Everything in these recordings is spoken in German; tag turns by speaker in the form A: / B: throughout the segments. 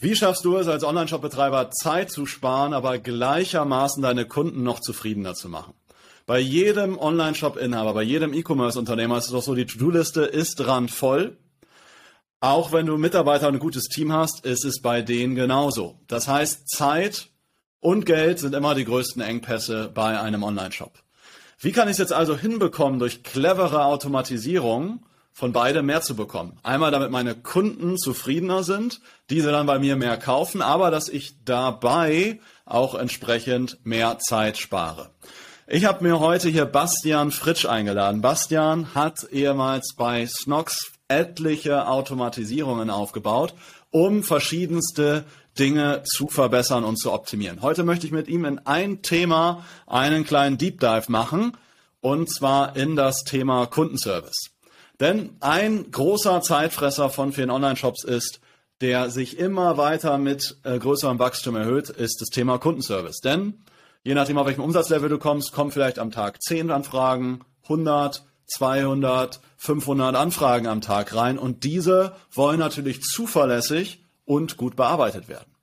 A: Wie schaffst du es als Online-Shop-Betreiber Zeit zu sparen, aber gleichermaßen deine Kunden noch zufriedener zu machen? Bei jedem Online-Shop-Inhaber, bei jedem E-Commerce-Unternehmer ist es doch so, die To-Do-Liste ist randvoll. Auch wenn du Mitarbeiter und ein gutes Team hast, ist es bei denen genauso. Das heißt, Zeit und Geld sind immer die größten Engpässe bei einem Online-Shop. Wie kann ich es jetzt also hinbekommen, durch clevere Automatisierung von beidem mehr zu bekommen? Einmal, damit meine Kunden zufriedener sind, diese dann bei mir mehr kaufen, aber dass ich dabei auch entsprechend mehr Zeit spare. Ich habe mir heute hier Bastian Fritsch eingeladen. Bastian hat ehemals bei Snox etliche Automatisierungen aufgebaut, um verschiedenste Dinge zu verbessern und zu optimieren. Heute möchte ich mit ihm in ein Thema einen kleinen Deep Dive machen, und zwar in das Thema Kundenservice. Denn ein großer Zeitfresser von vielen Online-Shops ist, der sich immer weiter mit äh, größerem Wachstum erhöht, ist das Thema Kundenservice. Denn je nachdem, auf welchem Umsatzlevel du kommst, kommen vielleicht am Tag 10 Anfragen, 100, 200, 500 Anfragen am Tag rein und diese wollen natürlich zuverlässig und gut bearbeitet werden.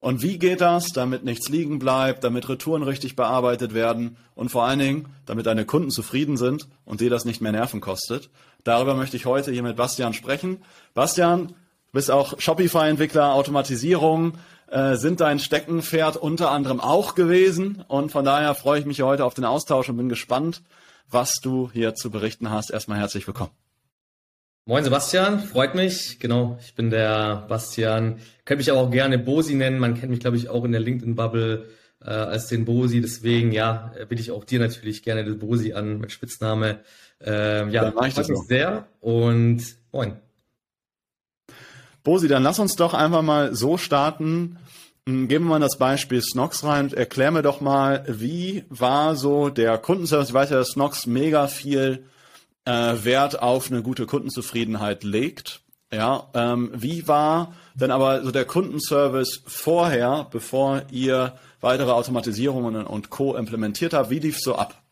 A: Und wie geht das, damit nichts liegen bleibt, damit Retouren richtig bearbeitet werden und vor allen Dingen, damit deine Kunden zufrieden sind und dir das nicht mehr Nerven kostet? Darüber möchte ich heute hier mit Bastian sprechen. Bastian, du bist auch Shopify-Entwickler, Automatisierung äh, sind dein Steckenpferd unter anderem auch gewesen und von daher freue ich mich heute auf den Austausch und bin gespannt, was du hier zu berichten hast. Erstmal herzlich willkommen.
B: Moin Sebastian, freut mich. Genau, ich bin der Bastian. Könnte mich aber auch gerne Bosi nennen. Man kennt mich, glaube ich, auch in der LinkedIn-Bubble äh, als den Bosi. Deswegen, ja, bitte ich auch dir natürlich gerne den Bosi an mit Spitzname. Ähm, ja, freut mich so. sehr und moin.
A: Bosi, dann lass uns doch einfach mal so starten. Hm, geben wir mal das Beispiel Snox rein. Erklär mir doch mal, wie war so der Kundenservice? Ich weiß ja, dass Snox mega viel äh, Wert auf eine gute Kundenzufriedenheit legt. Ja, ähm, wie war denn aber so der Kundenservice vorher, bevor ihr weitere Automatisierungen und Co. implementiert habt? Wie lief so ab?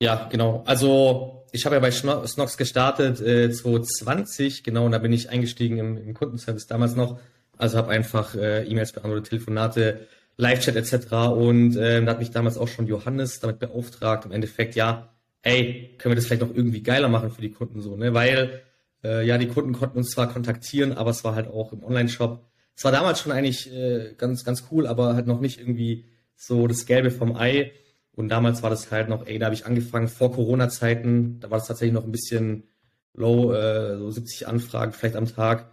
B: Ja, genau. Also ich habe ja bei Snox gestartet äh, 2020, genau, und da bin ich eingestiegen im, im Kundenservice damals noch also habe einfach äh, E-Mails beantwortet, Telefonate, Live-Chat etc. Und äh, da hat mich damals auch schon Johannes damit beauftragt, im Endeffekt, ja, ey, können wir das vielleicht noch irgendwie geiler machen für die Kunden so, ne? Weil äh, ja, die Kunden konnten uns zwar kontaktieren, aber es war halt auch im Online-Shop. Es war damals schon eigentlich äh, ganz, ganz cool, aber halt noch nicht irgendwie so das Gelbe vom Ei. Und damals war das halt noch, ey, da habe ich angefangen vor Corona-Zeiten, da war das tatsächlich noch ein bisschen low, äh, so 70 Anfragen vielleicht am Tag.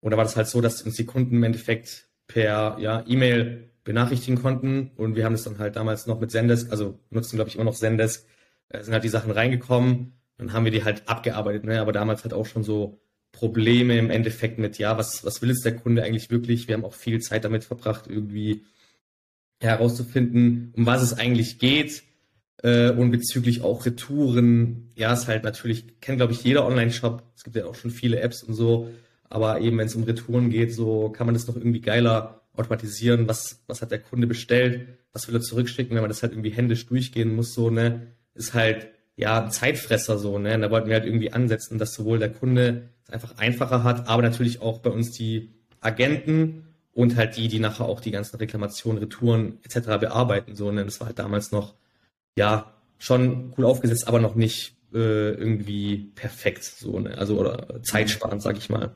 B: Und da war das halt so, dass uns die Kunden im Endeffekt per ja, E-Mail benachrichtigen konnten. Und wir haben das dann halt damals noch mit Zendesk, also nutzen, glaube ich, immer noch Zendesk, sind halt die Sachen reingekommen. Dann haben wir die halt abgearbeitet. Ne? Aber damals hat auch schon so Probleme im Endeffekt mit, ja, was, was will jetzt der Kunde eigentlich wirklich? Wir haben auch viel Zeit damit verbracht, irgendwie herauszufinden, um was es eigentlich geht. Äh, und bezüglich auch Retouren, ja, ist halt natürlich, kennt, glaube ich, jeder Online-Shop. Es gibt ja auch schon viele Apps und so. Aber eben, wenn es um Retouren geht, so kann man das noch irgendwie geiler automatisieren. Was, was hat der Kunde bestellt? Was will er zurückschicken? Wenn man das halt irgendwie händisch durchgehen muss, so, ne, ist halt, ja, ein Zeitfresser, so, ne. Da wollten wir halt irgendwie ansetzen, dass sowohl der Kunde es einfach einfacher hat, aber natürlich auch bei uns die Agenten und halt die, die nachher auch die ganzen Reklamationen, Retouren etc. bearbeiten, so, ne. Das war halt damals noch, ja, schon cool aufgesetzt, aber noch nicht äh, irgendwie perfekt, so, ne. Also, oder zeitsparend, sag ich mal.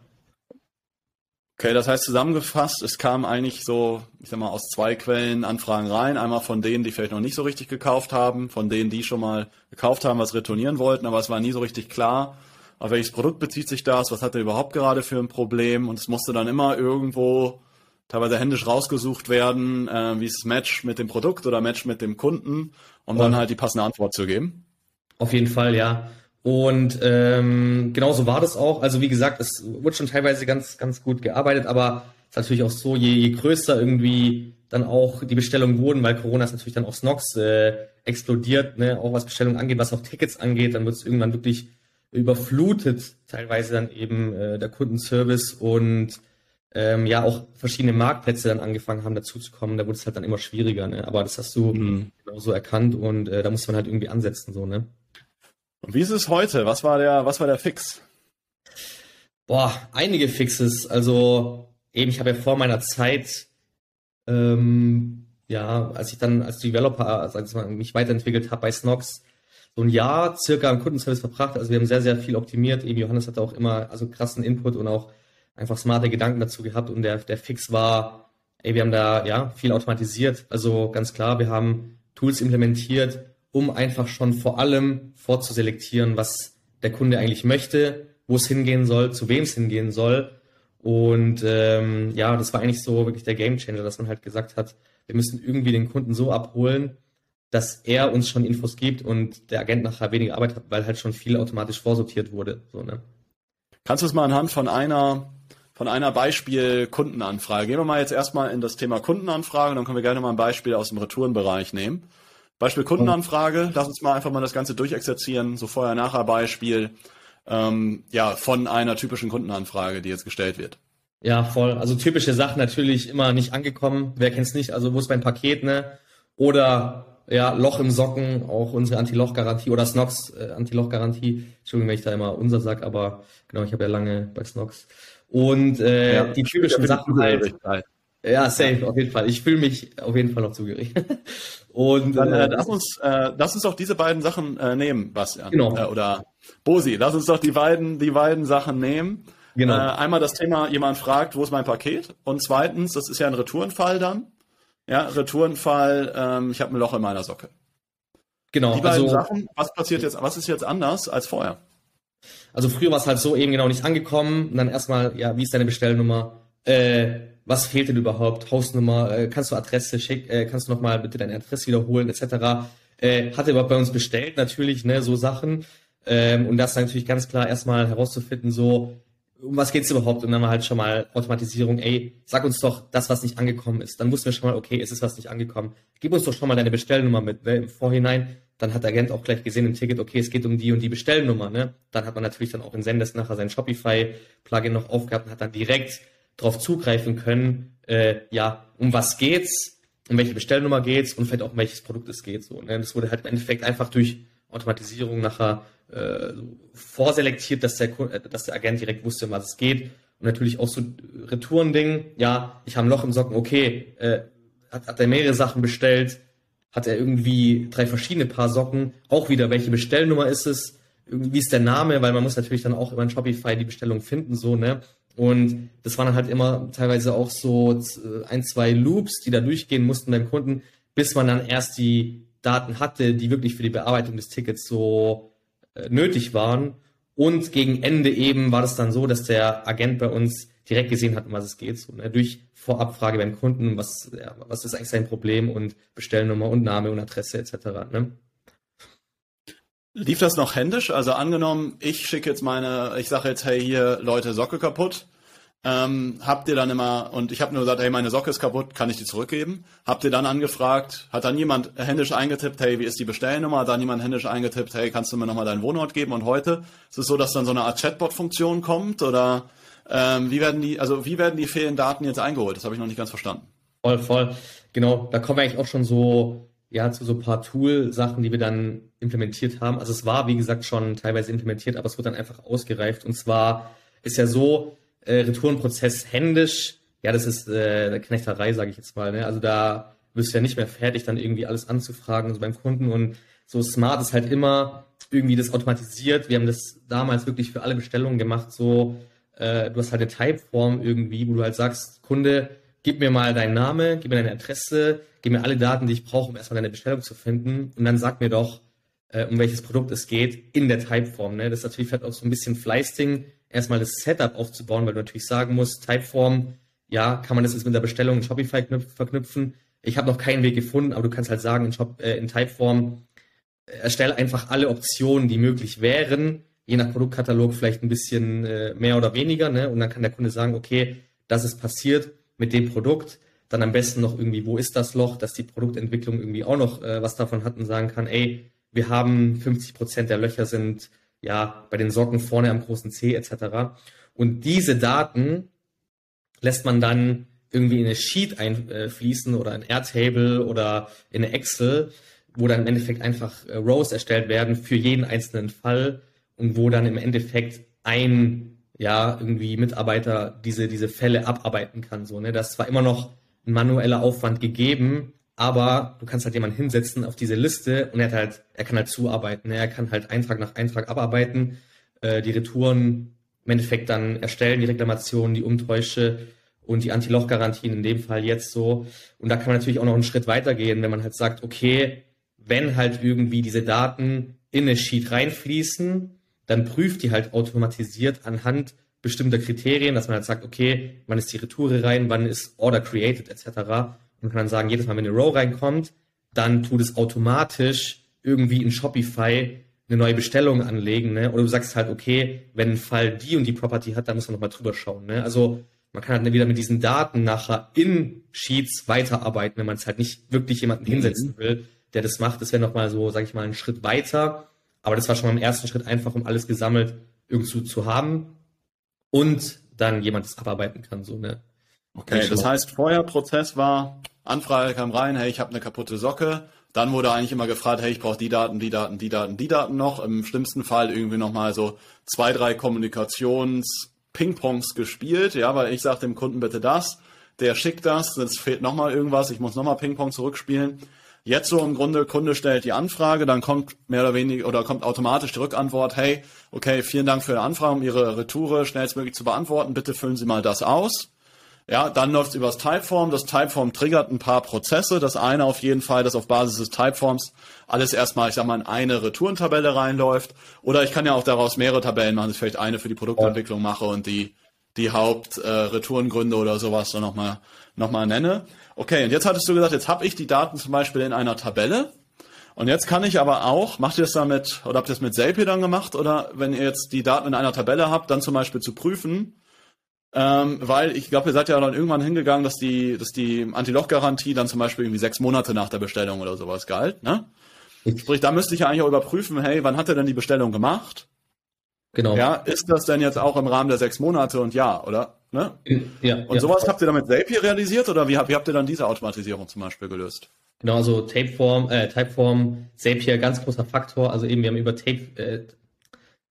A: Okay, das heißt zusammengefasst, es kam eigentlich so, ich sag mal, aus zwei Quellen Anfragen rein. Einmal von denen, die vielleicht noch nicht so richtig gekauft haben, von denen, die schon mal gekauft haben, was retournieren wollten, aber es war nie so richtig klar, auf welches Produkt bezieht sich das, was hat er überhaupt gerade für ein Problem und es musste dann immer irgendwo teilweise händisch rausgesucht werden, äh, wie ist das Match mit dem Produkt oder Match mit dem Kunden, um und dann halt die passende Antwort zu geben.
B: Auf jeden Fall, ja. Und ähm, genauso war das auch. Also wie gesagt, es wurde schon teilweise ganz, ganz gut gearbeitet, aber es ist natürlich auch so, je, je größer irgendwie dann auch die Bestellungen wurden, weil Corona ist natürlich dann auf Snox äh, explodiert, ne? auch was Bestellungen angeht, was auch Tickets angeht, dann wird es irgendwann wirklich überflutet, teilweise dann eben äh, der Kundenservice und ähm, ja auch verschiedene Marktplätze dann angefangen haben dazuzukommen, da wurde es halt dann immer schwieriger, ne? Aber das hast du mhm. genauso erkannt und äh, da muss man halt irgendwie ansetzen, so, ne?
A: Wie ist es heute? Was war der, was war der Fix?
B: Boah, einige Fixes. Also eben, ich habe ja vor meiner Zeit, ähm, ja, als ich dann als Developer, sag ich mal, mich weiterentwickelt habe bei Snox, so ein Jahr circa im Kundenservice verbracht. Also wir haben sehr, sehr viel optimiert. Eben Johannes hatte auch immer also krassen Input und auch einfach smarte Gedanken dazu gehabt. Und der, der Fix war, ey, wir haben da ja viel automatisiert. Also ganz klar, wir haben Tools implementiert, um einfach schon vor allem vorzuselektieren, was der Kunde eigentlich möchte, wo es hingehen soll, zu wem es hingehen soll. Und ähm, ja, das war eigentlich so wirklich der Gamechanger, dass man halt gesagt hat, wir müssen irgendwie den Kunden so abholen, dass er uns schon Infos gibt und der Agent nachher weniger Arbeit hat, weil halt schon viel automatisch vorsortiert wurde. So, ne?
A: Kannst du es mal anhand von einer von einer Beispiel-Kundenanfrage. Gehen wir mal jetzt erstmal in das Thema Kundenanfrage, dann können wir gerne mal ein Beispiel aus dem Retourenbereich nehmen. Beispiel Kundenanfrage, lass uns mal einfach mal das Ganze durchexerzieren, so vorher-nachher-Beispiel, ähm, ja, von einer typischen Kundenanfrage, die jetzt gestellt wird.
B: Ja, voll. Also typische Sachen natürlich immer nicht angekommen. Wer kennt's nicht? Also wo ist mein Paket, ne? Oder ja, Loch im Socken, auch unsere Anti-Loch-Garantie oder Snox äh, Anti-Loch-Garantie. Entschuldigung, wenn ich da immer unser sag, aber genau, ich habe ja lange bei Snox. Und äh, ja, die typischen Sachen halt. Ja, safe, auf jeden Fall. Ich fühle mich auf jeden Fall noch zugehörig.
A: Und dann äh, lass uns, äh, lass uns doch diese beiden Sachen äh, nehmen, Bastian. Genau. Äh, oder Bosi, lass uns doch die beiden, die beiden Sachen nehmen. Genau. Äh, einmal das Thema, jemand fragt, wo ist mein Paket? Und zweitens, das ist ja ein Retourenfall dann. Ja, Retourenfall, ähm, ich habe ein Loch in meiner Socke. Genau. Die beiden also, Sachen, was passiert jetzt, was ist jetzt anders als vorher?
B: Also früher war es halt so eben genau nicht angekommen und dann erstmal, ja, wie ist deine Bestellnummer? Äh, was fehlt denn überhaupt? Hausnummer, äh, kannst du Adresse schick, äh, kannst du nochmal bitte deine Adresse wiederholen, etc. Äh, hat er überhaupt bei uns bestellt, natürlich, ne, so Sachen. Ähm, und das natürlich ganz klar erstmal herauszufinden, so, um was geht's überhaupt? Und dann halt schon mal Automatisierung, ey, sag uns doch das, was nicht angekommen ist. Dann wussten wir schon mal, okay, es ist was nicht angekommen. Gib uns doch schon mal deine Bestellnummer mit, ne, im Vorhinein. Dann hat der Agent auch gleich gesehen im Ticket, okay, es geht um die und die Bestellnummer, ne. Dann hat man natürlich dann auch in Sendes nachher sein Shopify-Plugin noch aufgehabt und hat dann direkt darauf zugreifen können, äh, ja, um was geht's, um welche Bestellnummer geht's und vielleicht auch um welches Produkt es geht, so, ne. Das wurde halt im Endeffekt einfach durch Automatisierung nachher äh, vorselektiert, dass der, äh, dass der Agent direkt wusste, um was es geht. Und natürlich auch so Retourending. Ja, ich habe ein Loch im Socken. Okay, äh, hat, hat er mehrere Sachen bestellt? Hat er irgendwie drei verschiedene Paar Socken? Auch wieder, welche Bestellnummer ist es? Wie ist der Name? Weil man muss natürlich dann auch über Shopify die Bestellung finden, so, ne? Und das waren dann halt immer teilweise auch so äh, ein, zwei Loops, die da durchgehen mussten beim Kunden, bis man dann erst die Daten hatte, die wirklich für die Bearbeitung des Tickets so äh, nötig waren. Und gegen Ende eben war das dann so, dass der Agent bei uns direkt gesehen hat, um was es geht. So, ne? Durch Vorabfrage beim Kunden, was, ja, was ist eigentlich sein Problem und Bestellnummer und Name und Adresse etc. Ne?
A: Lief das noch händisch? Also angenommen, ich schicke jetzt meine, ich sage jetzt, hey hier Leute, Socke kaputt ähm, habt ihr dann immer, und ich habe nur gesagt, hey, meine Socke ist kaputt, kann ich die zurückgeben? Habt ihr dann angefragt, hat dann jemand händisch eingetippt, hey, wie ist die Bestellnummer? Hat dann jemand händisch eingetippt, hey, kannst du mir nochmal deinen Wohnort geben? Und heute ist es so, dass dann so eine Art Chatbot-Funktion kommt? Oder ähm, wie werden die, also wie werden die fehlenden Daten jetzt eingeholt? Das habe ich noch nicht ganz verstanden.
B: Voll, voll. Genau, da kommen wir eigentlich auch schon so ja, zu so ein paar Tool-Sachen, die wir dann implementiert haben. Also es war, wie gesagt, schon teilweise implementiert, aber es wurde dann einfach ausgereift. Und zwar ist ja so, äh, Retourenprozess händisch, ja, das ist äh, eine Knechterei, sage ich jetzt mal. Ne? Also da wirst du ja nicht mehr fertig, dann irgendwie alles anzufragen so beim Kunden. Und so smart ist halt immer irgendwie das automatisiert. Wir haben das damals wirklich für alle Bestellungen gemacht. So, äh, du hast halt eine Typeform irgendwie, wo du halt sagst, Kunde, gib mir mal deinen Name, gib mir deine Adresse, gib mir alle Daten, die ich brauche, um erstmal deine Bestellung zu finden. Und dann sag mir doch, äh, um welches Produkt es geht, in der Typeform. Ne? Das ist natürlich vielleicht auch so ein bisschen Fleißding, erstmal das Setup aufzubauen, weil du natürlich sagen musst, Typeform, ja, kann man das jetzt mit der Bestellung in Shopify verknüpfen. Ich habe noch keinen Weg gefunden, aber du kannst halt sagen, in, Shop, äh, in Typeform äh, erstelle einfach alle Optionen, die möglich wären, je nach Produktkatalog vielleicht ein bisschen äh, mehr oder weniger, ne? Und dann kann der Kunde sagen, okay, das ist passiert mit dem Produkt. Dann am besten noch irgendwie, wo ist das Loch, dass die Produktentwicklung irgendwie auch noch äh, was davon hat und sagen kann, ey, wir haben 50 Prozent der Löcher sind ja bei den Socken vorne am großen C etc. Und diese Daten lässt man dann irgendwie in eine Sheet einfließen oder ein Airtable oder in eine Excel, wo dann im Endeffekt einfach äh, Rows erstellt werden für jeden einzelnen Fall und wo dann im Endeffekt ein ja irgendwie Mitarbeiter diese diese Fälle abarbeiten kann so ne das ist zwar immer noch ein manueller Aufwand gegeben aber du kannst halt jemanden hinsetzen auf diese Liste und er hat halt er kann halt zuarbeiten ne? er kann halt Eintrag nach Eintrag abarbeiten äh, die Retouren im Endeffekt dann erstellen die Reklamationen die Umtäusche und die Anti-Loch-Garantien in dem Fall jetzt so und da kann man natürlich auch noch einen Schritt weitergehen wenn man halt sagt okay wenn halt irgendwie diese Daten in eine Sheet reinfließen dann prüft die halt automatisiert anhand bestimmter Kriterien, dass man halt sagt, okay, wann ist die Retoure rein, wann ist Order created etc. Und kann dann sagen, jedes Mal, wenn eine Row reinkommt, dann tut es automatisch irgendwie in Shopify eine neue Bestellung anlegen, ne? Oder du sagst halt, okay, wenn ein Fall die und die Property hat, dann muss man nochmal drüber schauen, ne? Also man kann halt wieder mit diesen Daten nachher in Sheets weiterarbeiten, wenn man es halt nicht wirklich jemanden hinsetzen will, der das macht. Das wäre nochmal so, sag ich mal, ein Schritt weiter. Aber das war schon mal im ersten Schritt einfach, um alles gesammelt irgendwo zu haben und dann jemand das abarbeiten kann. So, ne?
A: Okay, das heißt, vorher Prozess war, Anfrage kam rein, hey, ich habe eine kaputte Socke. Dann wurde eigentlich immer gefragt, hey, ich brauche die Daten, die Daten, die Daten, die Daten noch. Im schlimmsten Fall irgendwie nochmal so zwei, drei Kommunikations-Ping-Pongs gespielt, ja, weil ich sage dem Kunden bitte das, der schickt das, es fehlt nochmal irgendwas, ich muss nochmal Ping-Pong zurückspielen. Jetzt so im Grunde, Kunde stellt die Anfrage, dann kommt mehr oder weniger oder kommt automatisch die Rückantwort, hey, okay, vielen Dank für die Anfrage, um Ihre Retoure schnellstmöglich zu beantworten. Bitte füllen Sie mal das aus. Ja, dann läuft es übers Typeform. Das Typeform triggert ein paar Prozesse. Das eine auf jeden Fall, dass auf Basis des Typeforms alles erstmal, ich sag mal, in eine Retourentabelle reinläuft. Oder ich kann ja auch daraus mehrere Tabellen machen, dass ich vielleicht eine für die Produktentwicklung mache und die, die Hauptretourengründe äh, oder sowas dann nochmal noch mal nenne. Okay, und jetzt hattest du gesagt, jetzt habe ich die Daten zum Beispiel in einer Tabelle. Und jetzt kann ich aber auch, macht ihr das damit, oder habt ihr das mit Zapier dann gemacht, oder wenn ihr jetzt die Daten in einer Tabelle habt, dann zum Beispiel zu prüfen, ähm, weil ich glaube, ihr seid ja dann irgendwann hingegangen, dass die, dass die Anti-Loch-Garantie dann zum Beispiel irgendwie sechs Monate nach der Bestellung oder sowas galt, ne? Sprich, da müsste ich ja eigentlich auch überprüfen, hey, wann hat er denn die Bestellung gemacht? Genau. Ja, ist das denn jetzt auch im Rahmen der sechs Monate und ja, oder? Ne? Ja. Und ja. sowas habt ihr damit Zapier realisiert oder wie, wie habt ihr dann diese Automatisierung zum Beispiel gelöst?
B: Genau, also Tapeform, äh, Typeform, Zapier, ganz großer Faktor. Also eben, wir haben über Tape, äh,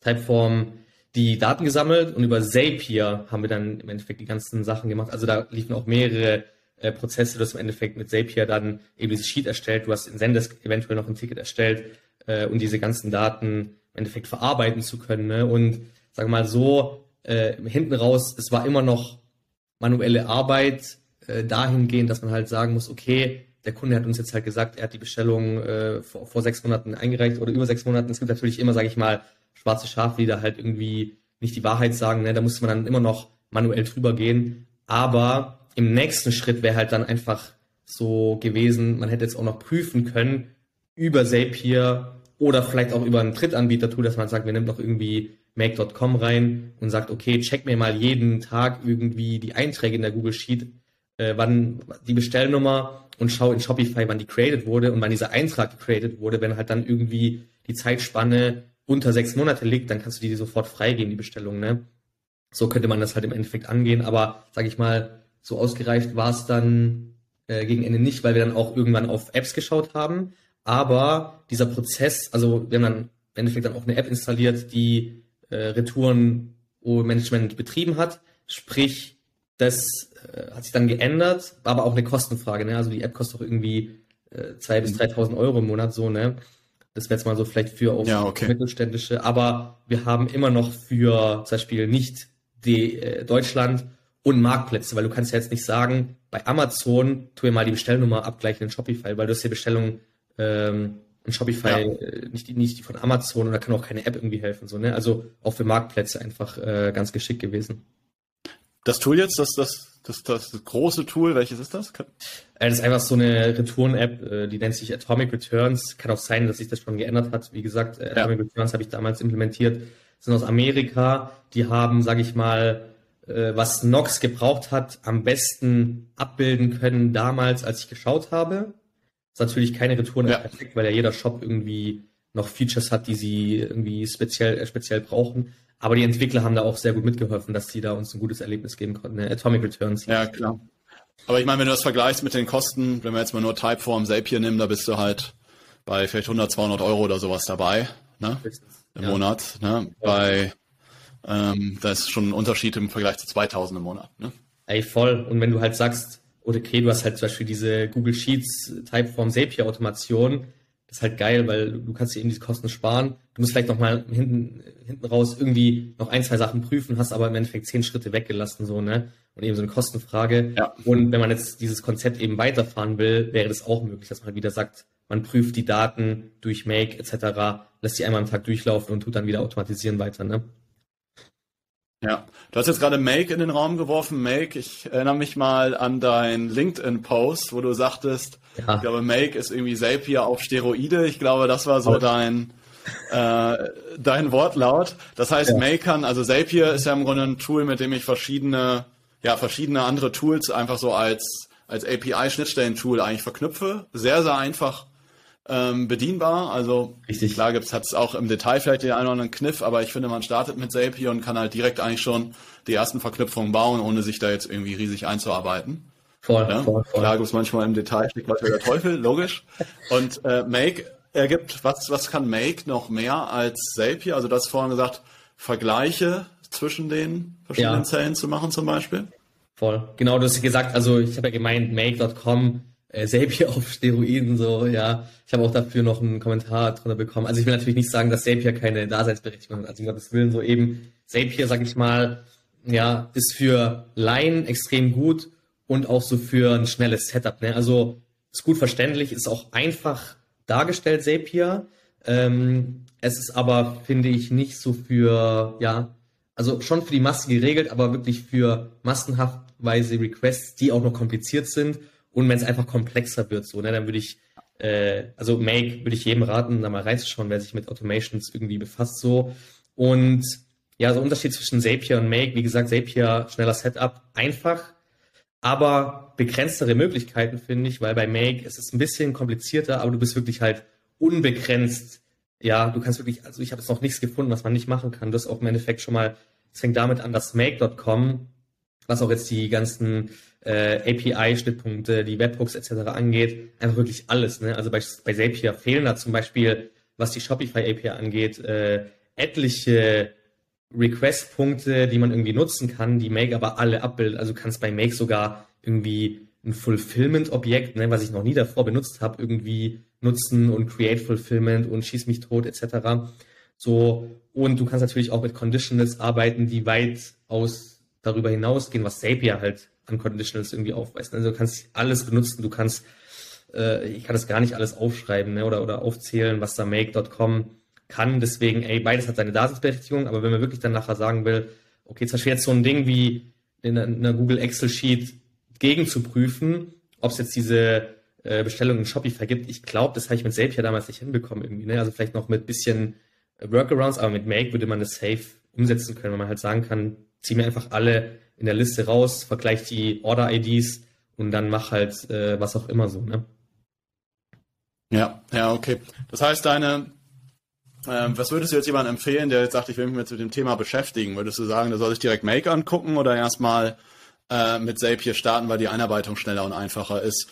B: Typeform die Daten gesammelt und über Zapier haben wir dann im Endeffekt die ganzen Sachen gemacht. Also da liefen auch mehrere äh, Prozesse, du hast im Endeffekt mit Zapier dann eben dieses Sheet erstellt, du hast in Zendesk eventuell noch ein Ticket erstellt äh, und diese ganzen Daten im Endeffekt verarbeiten zu können. Ne? Und sagen wir mal so, äh, hinten raus, es war immer noch manuelle Arbeit äh, dahingehend, dass man halt sagen muss, okay, der Kunde hat uns jetzt halt gesagt, er hat die Bestellung äh, vor, vor sechs Monaten eingereicht oder über sechs Monaten. Es gibt natürlich immer, sage ich mal, schwarze Schafe, die da halt irgendwie nicht die Wahrheit sagen. Ne? Da muss man dann immer noch manuell drüber gehen. Aber im nächsten Schritt wäre halt dann einfach so gewesen, man hätte jetzt auch noch prüfen können über Zapier oder vielleicht auch über ein Drittanbieter-Tool, dass man sagt, wir nehmen doch irgendwie make.com rein und sagt, okay, check mir mal jeden Tag irgendwie die Einträge in der Google Sheet, äh, wann die Bestellnummer und schau in Shopify, wann die created wurde und wann dieser Eintrag created wurde. Wenn halt dann irgendwie die Zeitspanne unter sechs Monate liegt, dann kannst du die sofort freigeben, die Bestellung, ne? So könnte man das halt im Endeffekt angehen, aber sag ich mal, so ausgereift war es dann äh, gegen Ende nicht, weil wir dann auch irgendwann auf Apps geschaut haben. Aber dieser Prozess, also wir haben dann im Endeffekt dann auch eine App installiert, die äh, Retourenmanagement betrieben hat. Sprich, das äh, hat sich dann geändert, aber auch eine Kostenfrage. Ne? Also die App kostet auch irgendwie äh, 2.000 bis 3.000 Euro im Monat so. Ne? Das wäre jetzt mal so vielleicht für auch ja, okay. mittelständische. Aber wir haben immer noch für zum Beispiel nicht die, äh, Deutschland und Marktplätze, weil du kannst ja jetzt nicht sagen, bei Amazon tu mir mal die Bestellnummer abgleichen in Shopify, weil du hast die Bestellung ähm, in Shopify, ja. äh, nicht, die, nicht die von Amazon und da kann auch keine App irgendwie helfen. So, ne? Also auch für Marktplätze einfach äh, ganz geschickt gewesen.
A: Das Tool jetzt, das, das, das, das große Tool, welches ist das?
B: Äh, das ist einfach so eine Retouren-App, äh, die nennt sich Atomic Returns. Kann auch sein, dass sich das schon geändert hat. Wie gesagt, äh, Atomic ja. Returns habe ich damals implementiert. Das sind aus Amerika. Die haben, sage ich mal, was Nox gebraucht hat, am besten abbilden können damals, als ich geschaut habe. Ist natürlich keine Retouren ja. perfekt, weil ja jeder Shop irgendwie noch Features hat, die sie irgendwie speziell, äh, speziell brauchen. Aber die Entwickler haben da auch sehr gut mitgeholfen, dass sie da uns ein gutes Erlebnis geben konnten. Ne? Atomic Returns.
A: Ja, klar. Aber ich meine, wenn du das vergleichst mit den Kosten, wenn wir jetzt mal nur Typeform Zapier nehmen, da bist du halt bei vielleicht 100, 200 Euro oder sowas dabei, ne? Im ja. Monat, ne? Ja. Bei, ähm, da ist schon ein Unterschied im Vergleich zu 2000 im Monat, ne?
B: Ey, voll. Und wenn du halt sagst, oder okay, du hast halt zum Beispiel diese Google Sheets Typeform Zapier Automation, das ist halt geil, weil du kannst dir eben diese Kosten sparen. Du musst vielleicht noch mal hinten, hinten raus irgendwie noch ein, zwei Sachen prüfen, hast aber im Endeffekt zehn Schritte weggelassen, so, ne? Und eben so eine Kostenfrage. Ja. Und wenn man jetzt dieses Konzept eben weiterfahren will, wäre das auch möglich, dass man halt wieder sagt, man prüft die Daten durch Make etc., lässt die einmal am Tag durchlaufen und tut dann wieder automatisieren weiter, ne?
A: Ja, du hast jetzt gerade Make in den Raum geworfen. Make, ich erinnere mich mal an dein LinkedIn-Post, wo du sagtest, ja. ich glaube, Make ist irgendwie Zapier auf Steroide. Ich glaube, das war so dein, äh, dein Wortlaut. Das heißt, ja. Make kann, also Zapier ist ja im Grunde ein Tool, mit dem ich verschiedene, ja, verschiedene andere Tools einfach so als, als API-Schnittstellen-Tool eigentlich verknüpfe. Sehr, sehr einfach ähm, bedienbar. Also Richtig. klar gibt's hat's auch im Detail vielleicht den einen oder anderen Kniff, aber ich finde, man startet mit Zapier und kann halt direkt eigentlich schon die ersten Verknüpfungen bauen, ohne sich da jetzt irgendwie riesig einzuarbeiten. Voll, ja? voll, voll. Klar gibt's manchmal im Detail steckt was der Teufel, logisch. Und äh, Make ergibt, was, was kann Make noch mehr als Zapier? Also du hast vorhin gesagt, Vergleiche zwischen den verschiedenen ja. Zellen zu machen zum Beispiel.
B: Voll. Genau, du hast gesagt, also ich habe ja gemeint, make.com äh, Zapier auf Steroiden, so, ja. Ich habe auch dafür noch einen Kommentar drunter bekommen. Also ich will natürlich nicht sagen, dass Zapier keine Daseinsberechtigung hat. Also um Gottes Willen, so eben Zapier, sag ich mal, ja, ist für Laien extrem gut und auch so für ein schnelles Setup. Ne? Also ist gut verständlich, ist auch einfach dargestellt, Zapier. Ähm, es ist aber, finde ich, nicht so für, ja, also schon für die Masse geregelt, aber wirklich für massenhaftweise Requests, die auch noch kompliziert sind und wenn es einfach komplexer wird, so, ne, dann würde ich, äh, also Make würde ich jedem raten, da mal reinzuschauen, wer sich mit Automations irgendwie befasst, so. Und ja, so Unterschied zwischen Zapier und Make, wie gesagt, Zapier schneller Setup, einfach, aber begrenztere Möglichkeiten, finde ich, weil bei Make ist es ein bisschen komplizierter, aber du bist wirklich halt unbegrenzt. Ja, du kannst wirklich, also ich habe jetzt noch nichts gefunden, was man nicht machen kann. Das auch im Endeffekt schon mal, es fängt damit an, dass Make.com, was auch jetzt die ganzen äh, API-Schnittpunkte, die Webhooks etc. angeht, einfach wirklich alles. Ne? Also bei, bei Zapier fehlen da zum Beispiel, was die Shopify API angeht, äh, etliche Request-Punkte, die man irgendwie nutzen kann, die Make aber alle abbildet. Also kannst bei Make sogar irgendwie ein Fulfillment-Objekt, ne, was ich noch nie davor benutzt habe, irgendwie nutzen und Create Fulfillment und Schieß mich tot etc. So und du kannst natürlich auch mit Conditionals arbeiten, die weit aus darüber hinausgehen, was Zapier halt an Conditionals irgendwie aufweist. Also du kannst alles benutzen, du kannst, äh, ich kann das gar nicht alles aufschreiben ne, oder, oder aufzählen, was da make.com kann. Deswegen, ey, beides hat seine Daseinsberechtigung, aber wenn man wirklich dann nachher sagen will, okay, zum Beispiel jetzt so ein Ding wie in einer Google Excel Sheet gegen zu prüfen, ob es jetzt diese äh, Bestellung in Shopify gibt, ich glaube, das habe ich mit Zapier damals nicht hinbekommen irgendwie. Ne? Also vielleicht noch mit bisschen Workarounds, aber mit Make würde man das safe umsetzen können, wenn man halt sagen kann, zieh mir einfach alle in der Liste raus, vergleich die Order-IDs und dann mach halt äh, was auch immer so, ne?
A: Ja, ja, okay. Das heißt, deine, äh, was würdest du jetzt jemandem empfehlen, der jetzt sagt, ich will mich mit dem Thema beschäftigen? Würdest du sagen, der soll sich direkt Make angucken oder erstmal äh, mit Zapier starten, weil die Einarbeitung schneller und einfacher ist?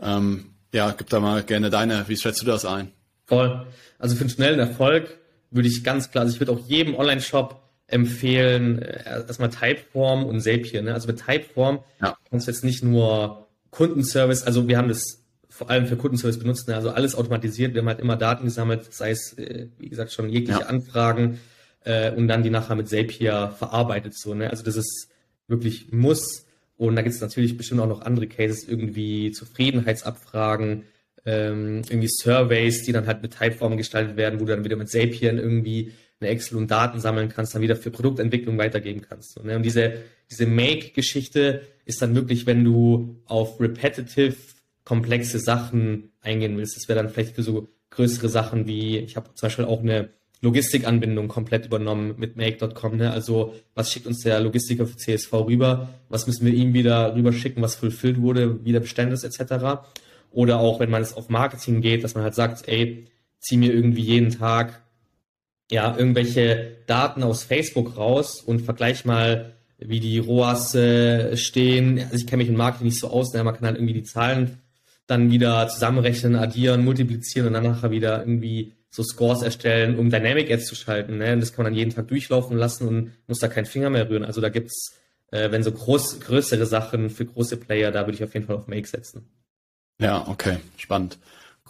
A: Ähm, ja, gib da mal gerne deine, wie schätzt du das ein?
B: Voll. Also für einen schnellen Erfolg würde ich ganz klar, also ich würde auch jedem Online-Shop empfehlen, äh, erstmal Typeform und Zapier. Ne? Also mit Typeform ja. kannst du jetzt nicht nur Kundenservice, also wir haben das vor allem für Kundenservice benutzt, ne? also alles automatisiert, wir haben halt immer Daten gesammelt, sei es, äh, wie gesagt, schon jegliche ja. Anfragen äh, und dann die nachher mit Zapier verarbeitet. So, ne? Also das ist wirklich Muss. Und da gibt es natürlich bestimmt auch noch andere Cases, irgendwie Zufriedenheitsabfragen, ähm, irgendwie Surveys, die dann halt mit Typeform gestaltet werden, wo du dann wieder mit Zapier irgendwie eine Excel und Daten sammeln kannst, dann wieder für Produktentwicklung weitergeben kannst. Und, ne? und diese, diese Make-Geschichte ist dann wirklich, wenn du auf repetitive, komplexe Sachen eingehen willst. Das wäre dann vielleicht für so größere Sachen wie, ich habe zum Beispiel auch eine Logistikanbindung komplett übernommen mit Make.com. Ne? Also was schickt uns der Logistiker für CSV rüber? Was müssen wir ihm wieder rüberschicken, was fulfilled wurde, wie der etc. Oder auch, wenn man es auf Marketing geht, dass man halt sagt, ey, zieh mir irgendwie jeden Tag ja irgendwelche Daten aus Facebook raus und vergleich mal, wie die ROAS äh, stehen. Also ich kenne mich im Marketing nicht so aus, ne? man kann halt irgendwie die Zahlen dann wieder zusammenrechnen, addieren, multiplizieren und dann nachher wieder irgendwie so Scores erstellen, um Dynamic Ads zu schalten. Ne? Und das kann man dann jeden Tag durchlaufen lassen und muss da keinen Finger mehr rühren. Also da gibt's, äh, wenn so groß, größere Sachen für große Player, da würde ich auf jeden Fall auf Make setzen.
A: Ja, okay, spannend.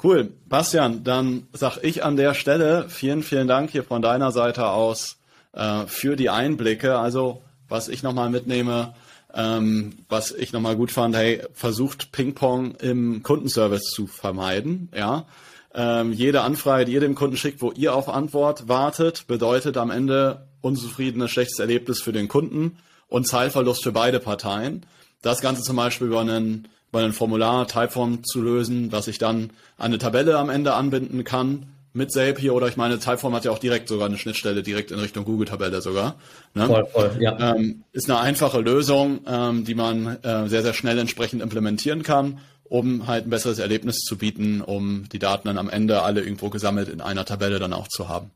A: Cool. Bastian, dann sag ich an der Stelle vielen, vielen Dank hier von deiner Seite aus äh, für die Einblicke. Also, was ich nochmal mitnehme, ähm, was ich nochmal gut fand, hey, versucht Ping-Pong im Kundenservice zu vermeiden, ja. Ähm, jede Anfrage, die ihr dem Kunden schickt, wo ihr auf Antwort wartet, bedeutet am Ende unzufriedenes, schlechtes Erlebnis für den Kunden und Zeitverlust für beide Parteien. Das Ganze zum Beispiel über einen bei einem Formular Typeform zu lösen, was ich dann an eine Tabelle am Ende anbinden kann mit Zapier oder ich meine, Typeform hat ja auch direkt sogar eine Schnittstelle direkt in Richtung Google-Tabelle sogar. Ne? Voll, voll, ja. Ähm, ist eine einfache Lösung, ähm, die man äh, sehr, sehr schnell entsprechend implementieren kann, um halt ein besseres Erlebnis zu bieten, um die Daten dann am Ende alle irgendwo gesammelt in einer Tabelle dann auch zu haben.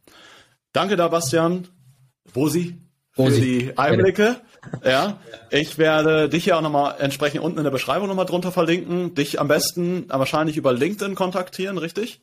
A: Danke da, Bastian. Rosi, für die Einblicke. Ja, ich werde dich ja auch nochmal entsprechend unten in der Beschreibung nochmal drunter verlinken. Dich am besten wahrscheinlich über LinkedIn kontaktieren, richtig?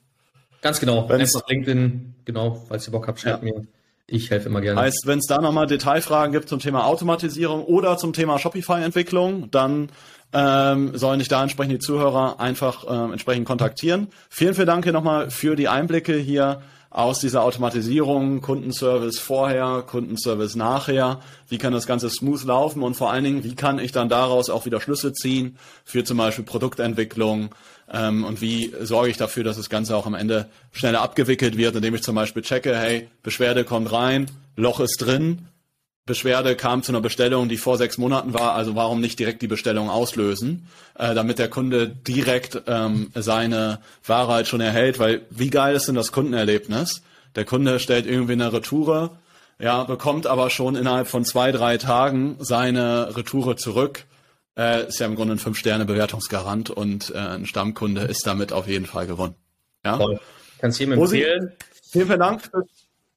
B: Ganz genau. Wenn's, Einfach LinkedIn, genau, falls ihr Bock habt, schreibt ja. mir. Ich helfe immer gerne.
A: Heißt, wenn es da nochmal Detailfragen gibt zum Thema Automatisierung oder zum Thema Shopify-Entwicklung, dann ähm, sollen dich da entsprechend die Zuhörer einfach ähm, entsprechend kontaktieren. Vielen, vielen Dank hier nochmal für die Einblicke hier aus dieser Automatisierung, Kundenservice vorher, Kundenservice nachher, wie kann das Ganze smooth laufen? Und vor allen Dingen, wie kann ich dann daraus auch wieder Schlüsse ziehen für zum Beispiel Produktentwicklung? Ähm, und wie sorge ich dafür, dass das Ganze auch am Ende schneller abgewickelt wird, indem ich zum Beispiel checke, hey, Beschwerde kommt rein, Loch ist drin, Beschwerde kam zu einer Bestellung, die vor sechs Monaten war, also warum nicht direkt die Bestellung auslösen, äh, damit der Kunde direkt ähm, seine Ware halt schon erhält, weil wie geil ist denn das Kundenerlebnis? Der Kunde stellt irgendwie eine Retoure, ja, bekommt aber schon innerhalb von zwei, drei Tagen seine Retoure zurück. Äh, ist ja im Grunde ein Fünf-Sterne-Bewertungsgarant und äh, ein Stammkunde ist damit auf jeden Fall gewonnen. Ja? Voll.
B: Kannst du ihm empfehlen?
A: Vielen, vielen Dank für,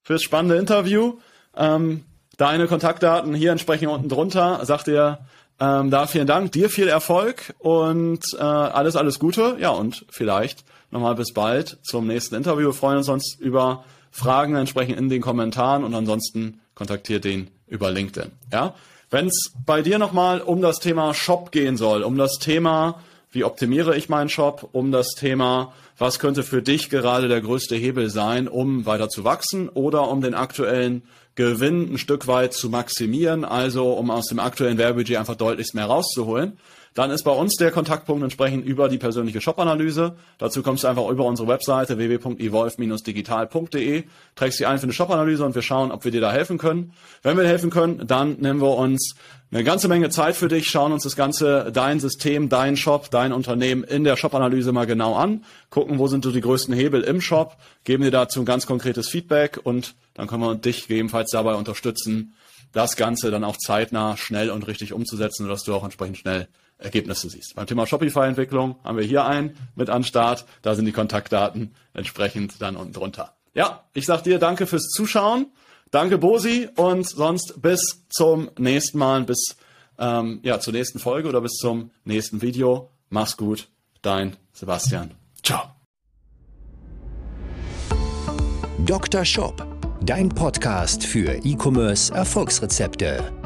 A: fürs spannende Interview. Ähm, Deine Kontaktdaten hier entsprechend unten drunter. Sag dir ähm, da vielen Dank, dir viel Erfolg und äh, alles, alles Gute. Ja, und vielleicht nochmal bis bald zum nächsten Interview. Wir freuen uns sonst über Fragen entsprechend in den Kommentaren und ansonsten kontaktiert den über LinkedIn. Ja, wenn es bei dir nochmal um das Thema Shop gehen soll, um das Thema, wie optimiere ich meinen Shop, um das Thema, was könnte für dich gerade der größte Hebel sein, um weiter zu wachsen oder um den aktuellen Gewinn ein Stück weit zu maximieren, also um aus dem aktuellen Werbebudget einfach deutlichst mehr rauszuholen. Dann ist bei uns der Kontaktpunkt entsprechend über die persönliche Shop-Analyse. Dazu kommst du einfach über unsere Webseite www.evolve-digital.de, trägst dich ein für eine Shop-Analyse und wir schauen, ob wir dir da helfen können. Wenn wir helfen können, dann nehmen wir uns eine ganze Menge Zeit für dich, schauen uns das Ganze, dein System, dein Shop, dein Unternehmen in der Shop-Analyse mal genau an, gucken, wo sind so die größten Hebel im Shop, geben dir dazu ein ganz konkretes Feedback und dann können wir dich gegebenenfalls dabei unterstützen, das Ganze dann auch zeitnah, schnell und richtig umzusetzen, sodass du auch entsprechend schnell Ergebnisse siehst. Beim Thema Shopify-Entwicklung haben wir hier einen mit an Start. Da sind die Kontaktdaten entsprechend dann unten drunter. Ja, ich sag dir danke fürs Zuschauen. Danke, Bosi. Und sonst bis zum nächsten Mal, bis ähm, ja, zur nächsten Folge oder bis zum nächsten Video. Mach's gut. Dein Sebastian. Ciao.
C: Dr. Shop, dein Podcast für E-Commerce Erfolgsrezepte.